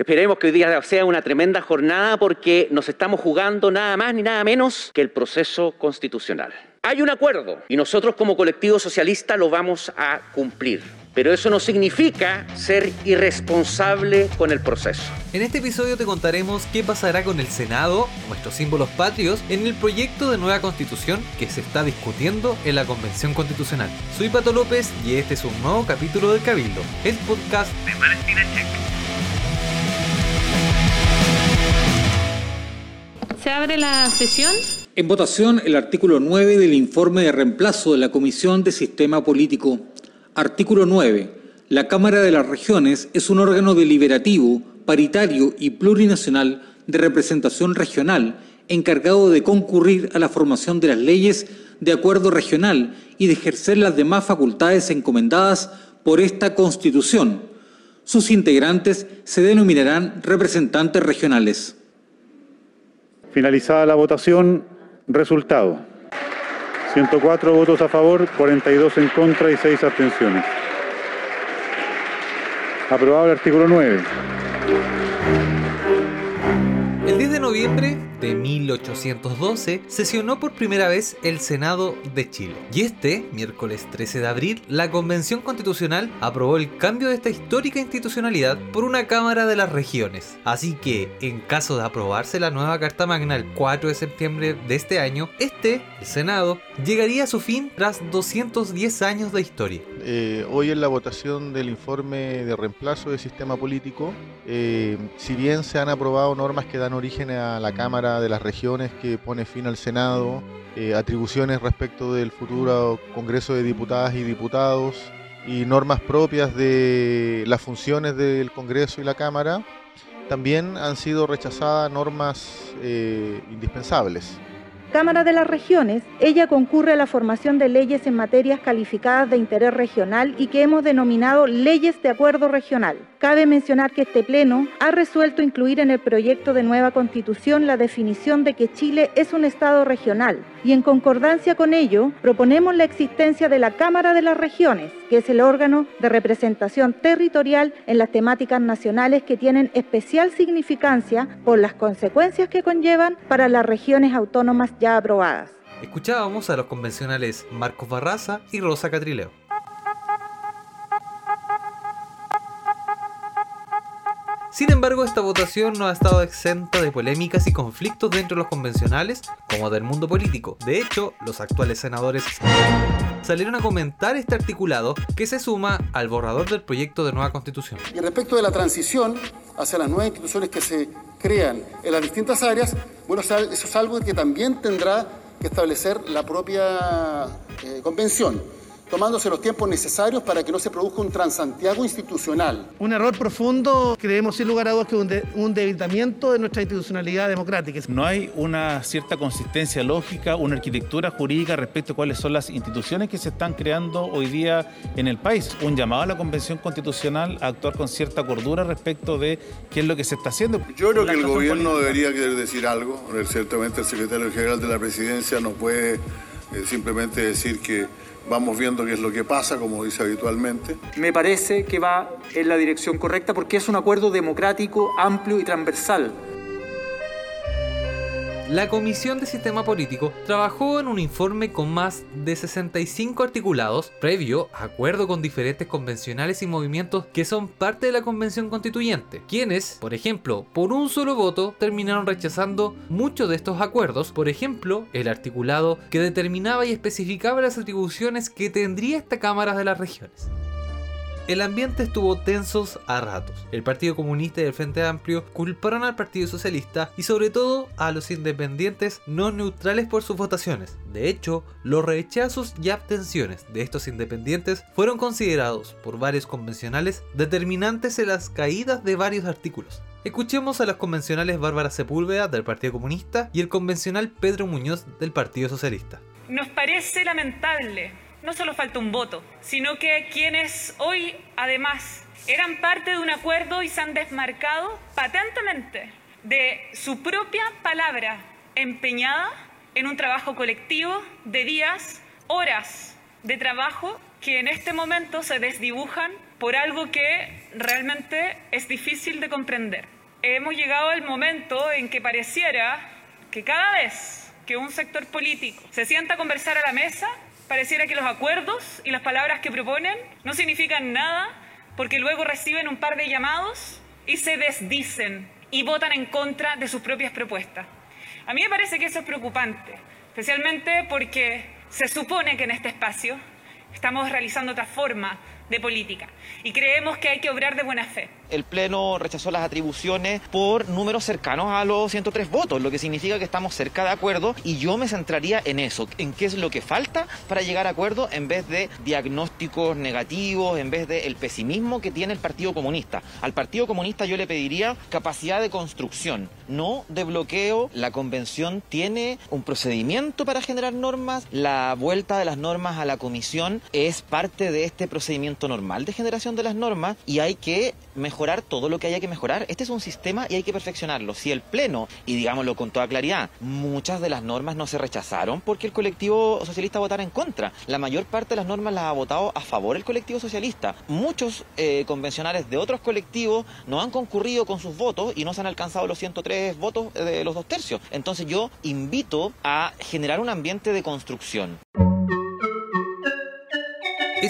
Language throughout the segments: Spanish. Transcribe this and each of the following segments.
Esperemos que hoy día sea una tremenda jornada porque nos estamos jugando nada más ni nada menos que el proceso constitucional. Hay un acuerdo y nosotros como colectivo socialista lo vamos a cumplir. Pero eso no significa ser irresponsable con el proceso. En este episodio te contaremos qué pasará con el Senado, nuestros símbolos patrios, en el proyecto de nueva constitución que se está discutiendo en la Convención Constitucional. Soy Pato López y este es un nuevo capítulo del Cabildo, el podcast de Palestina Check. Se abre la sesión. En votación el artículo 9 del informe de reemplazo de la Comisión de Sistema Político. Artículo 9. La Cámara de las Regiones es un órgano deliberativo, paritario y plurinacional de representación regional encargado de concurrir a la formación de las leyes de acuerdo regional y de ejercer las demás facultades encomendadas por esta Constitución. Sus integrantes se denominarán representantes regionales. Finalizada la votación, resultado. 104 votos a favor, 42 en contra y 6 abstenciones. Aprobado el artículo 9. El 10 de noviembre de 1812 sesionó por primera vez el Senado de Chile. Y este, miércoles 13 de abril, la Convención Constitucional aprobó el cambio de esta histórica institucionalidad por una Cámara de las Regiones. Así que, en caso de aprobarse la nueva Carta Magna el 4 de septiembre de este año, este, el Senado, llegaría a su fin tras 210 años de historia. Eh, hoy en la votación del informe de reemplazo del sistema político, eh, si bien se han aprobado normas que dan origen a la Cámara de las Regiones que pone fin al Senado, eh, atribuciones respecto del futuro Congreso de Diputadas y Diputados y normas propias de las funciones del Congreso y la Cámara, también han sido rechazadas normas eh, indispensables. Cámara de las Regiones, ella concurre a la formación de leyes en materias calificadas de interés regional y que hemos denominado leyes de acuerdo regional. Cabe mencionar que este Pleno ha resuelto incluir en el proyecto de nueva Constitución la definición de que Chile es un Estado regional y en concordancia con ello proponemos la existencia de la Cámara de las Regiones, que es el órgano de representación territorial en las temáticas nacionales que tienen especial significancia por las consecuencias que conllevan para las regiones autónomas ya aprobadas. Escuchábamos a los convencionales Marcos Barraza y Rosa Catrileo. Sin embargo, esta votación no ha estado exenta de polémicas y conflictos dentro de los convencionales como del mundo político. De hecho, los actuales senadores salieron a comentar este articulado que se suma al borrador del proyecto de nueva constitución. Y respecto de la transición hacia las nuevas instituciones que se crean en las distintas áreas, bueno, eso es algo que también tendrá que establecer la propia eh, convención tomándose los tiempos necesarios para que no se produzca un transantiago institucional. Un error profundo, creemos sin lugar a dudas que es un, debilitamiento de nuestra institucionalidad democrática. No hay una cierta consistencia lógica, una arquitectura jurídica respecto a cuáles son las instituciones que se están creando hoy día en el país. Un llamado a la Convención Constitucional a actuar con cierta cordura respecto de qué es lo que se está haciendo. Yo creo que el gobierno debería querer decir algo. Ciertamente el secretario general de la presidencia no puede eh, simplemente decir que Vamos viendo qué es lo que pasa, como dice habitualmente. Me parece que va en la dirección correcta porque es un acuerdo democrático, amplio y transversal la Comisión de Sistema Político trabajó en un informe con más de 65 articulados previo a acuerdo con diferentes convencionales y movimientos que son parte de la Convención Constituyente, quienes, por ejemplo, por un solo voto terminaron rechazando muchos de estos acuerdos, por ejemplo, el articulado que determinaba y especificaba las atribuciones que tendría esta Cámara de las Regiones. El ambiente estuvo tensos a ratos. El Partido Comunista y el Frente Amplio culparon al Partido Socialista y sobre todo a los independientes no neutrales por sus votaciones. De hecho, los rechazos y abstenciones de estos independientes fueron considerados por varios convencionales determinantes en las caídas de varios artículos. Escuchemos a los convencionales Bárbara Sepúlveda del Partido Comunista y el convencional Pedro Muñoz del Partido Socialista. Nos parece lamentable no solo falta un voto, sino que quienes hoy además eran parte de un acuerdo y se han desmarcado patentemente de su propia palabra empeñada en un trabajo colectivo de días, horas de trabajo que en este momento se desdibujan por algo que realmente es difícil de comprender. Hemos llegado al momento en que pareciera que cada vez que un sector político se sienta a conversar a la mesa, pareciera que los acuerdos y las palabras que proponen no significan nada porque luego reciben un par de llamados y se desdicen y votan en contra de sus propias propuestas. A mí me parece que eso es preocupante, especialmente porque se supone que en este espacio estamos realizando otra forma de política y creemos que hay que obrar de buena fe. El Pleno rechazó las atribuciones por números cercanos a los 103 votos, lo que significa que estamos cerca de acuerdo y yo me centraría en eso, en qué es lo que falta para llegar a acuerdo en vez de diagnósticos negativos, en vez del pesimismo que tiene el Partido Comunista. Al Partido Comunista yo le pediría capacidad de construcción, no de bloqueo. La convención tiene un procedimiento para generar normas, la vuelta de las normas a la comisión es parte de este procedimiento normal de generación de las normas y hay que mejorar todo lo que haya que mejorar. Este es un sistema y hay que perfeccionarlo. Si el Pleno, y digámoslo con toda claridad, muchas de las normas no se rechazaron porque el colectivo socialista votara en contra. La mayor parte de las normas las ha votado a favor el colectivo socialista. Muchos eh, convencionales de otros colectivos no han concurrido con sus votos y no se han alcanzado los 103 votos de los dos tercios. Entonces yo invito a generar un ambiente de construcción.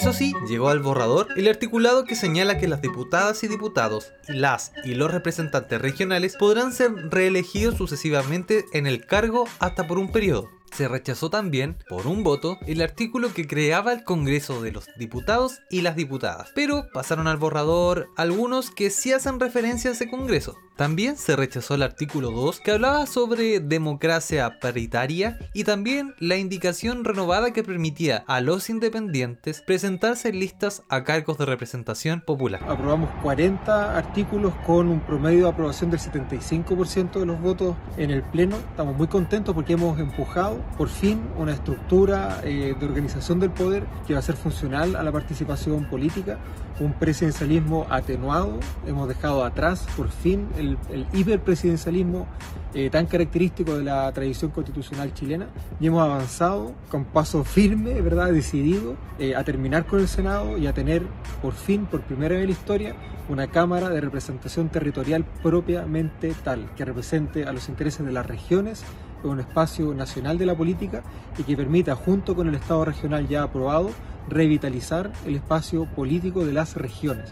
Eso sí, llegó al borrador el articulado que señala que las diputadas y diputados, las y los representantes regionales podrán ser reelegidos sucesivamente en el cargo hasta por un periodo se rechazó también, por un voto, el artículo que creaba el Congreso de los Diputados y las Diputadas, pero pasaron al borrador algunos que sí hacen referencia a ese Congreso. También se rechazó el artículo 2 que hablaba sobre democracia paritaria y también la indicación renovada que permitía a los independientes presentarse en listas a cargos de representación popular. Aprobamos 40 artículos con un promedio de aprobación del 75% de los votos en el Pleno. Estamos muy contentos porque hemos empujado por fin una estructura eh, de organización del poder que va a ser funcional a la participación política, un presidencialismo atenuado, hemos dejado atrás por fin el, hiperpresidencialismo eh, tan característico de la tradición constitucional chilena y hemos avanzado con paso firme, ¿verdad? decidido eh, a terminar con el Senado y a tener por fin, por primera vez en la historia, una Cámara de representación territorial propiamente tal, que represente a los intereses de las regiones un espacio nacional de la política y que permita, junto con el Estado regional ya aprobado, revitalizar el espacio político de las regiones.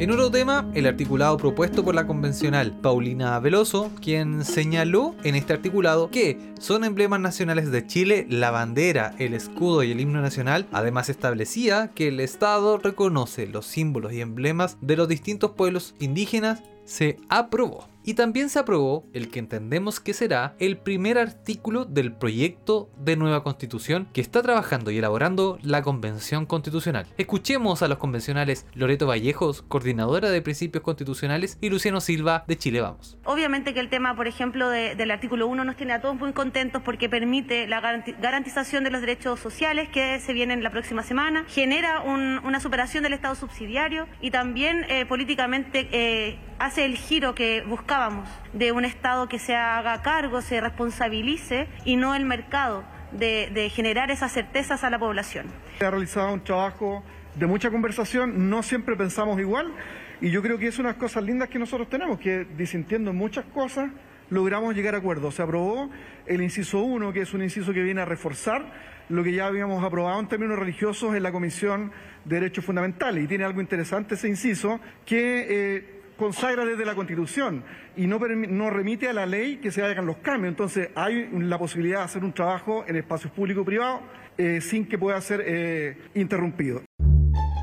En otro tema, el articulado propuesto por la convencional Paulina Veloso, quien señaló en este articulado que son emblemas nacionales de Chile la bandera, el escudo y el himno nacional. Además establecía que el Estado reconoce los símbolos y emblemas de los distintos pueblos indígenas se aprobó. Y también se aprobó el que entendemos que será el primer artículo del proyecto de nueva constitución que está trabajando y elaborando la Convención Constitucional. Escuchemos a los convencionales Loreto Vallejos, coordinadora de principios constitucionales, y Luciano Silva de Chile Vamos. Obviamente que el tema, por ejemplo, del artículo 1 nos tiene a todos muy contentos porque permite la garantización de los derechos sociales que se vienen la próxima semana, genera una superación del Estado subsidiario y también eh, políticamente eh, hace el giro que buscábamos de un Estado que se haga cargo, se responsabilice y no el mercado de, generar esas certezas a la población. Se ha realizado un trabajo de mucha conversación, no siempre pensamos igual y yo creo que es unas cosas lindas que nosotros tenemos, que disintiendo muchas cosas logramos llegar a acuerdos. Se aprobó el inciso 1, que es un inciso que viene a reforzar lo que ya habíamos aprobado en términos religiosos en la Comisión de Derechos Fundamentales. Y tiene algo interesante ese inciso, que eh, consagra desde la Constitución y no, no remite a la ley que se hagan los cambios. Entonces hay la posibilidad de hacer un trabajo en espacios público-privados eh, sin que pueda ser eh, interrumpido.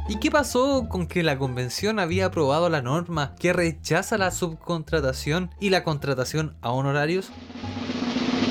¿Y qué pasó con que la convención había aprobado la norma que rechaza la subcontratación y la contratación a honorarios?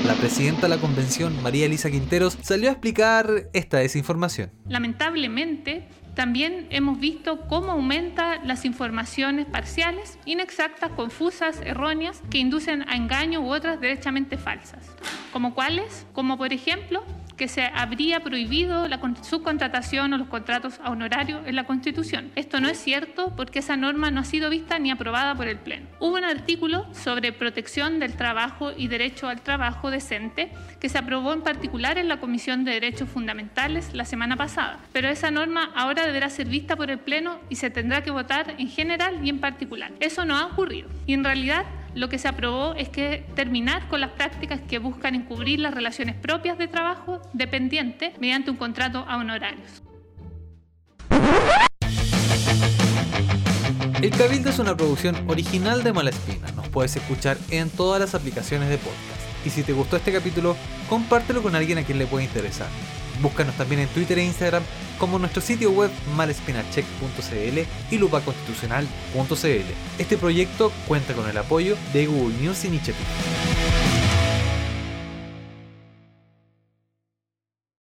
La presidenta de la convención, María Elisa Quinteros, salió a explicar esta desinformación. Lamentablemente, también hemos visto cómo aumenta las informaciones parciales, inexactas, confusas, erróneas, que inducen a engaño u otras derechamente falsas. ¿Como cuáles? Como por ejemplo que se habría prohibido la subcontratación o los contratos a honorario en la Constitución. Esto no es cierto porque esa norma no ha sido vista ni aprobada por el Pleno. Hubo un artículo sobre protección del trabajo y derecho al trabajo decente que se aprobó en particular en la Comisión de Derechos Fundamentales la semana pasada, pero esa norma ahora deberá ser vista por el Pleno y se tendrá que votar en general y en particular. Eso no ha ocurrido y en realidad lo que se aprobó es que terminar con las prácticas que buscan encubrir las relaciones propias de trabajo dependiente mediante un contrato a honorarios. El Cabildo es una producción original de Malespina. Nos puedes escuchar en todas las aplicaciones de podcast. Y si te gustó este capítulo, compártelo con alguien a quien le pueda interesar. Búscanos también en Twitter e Instagram como nuestro sitio web malespinacheck.cl y lupaconstitucional.cl. Este proyecto cuenta con el apoyo de Google News Initiative.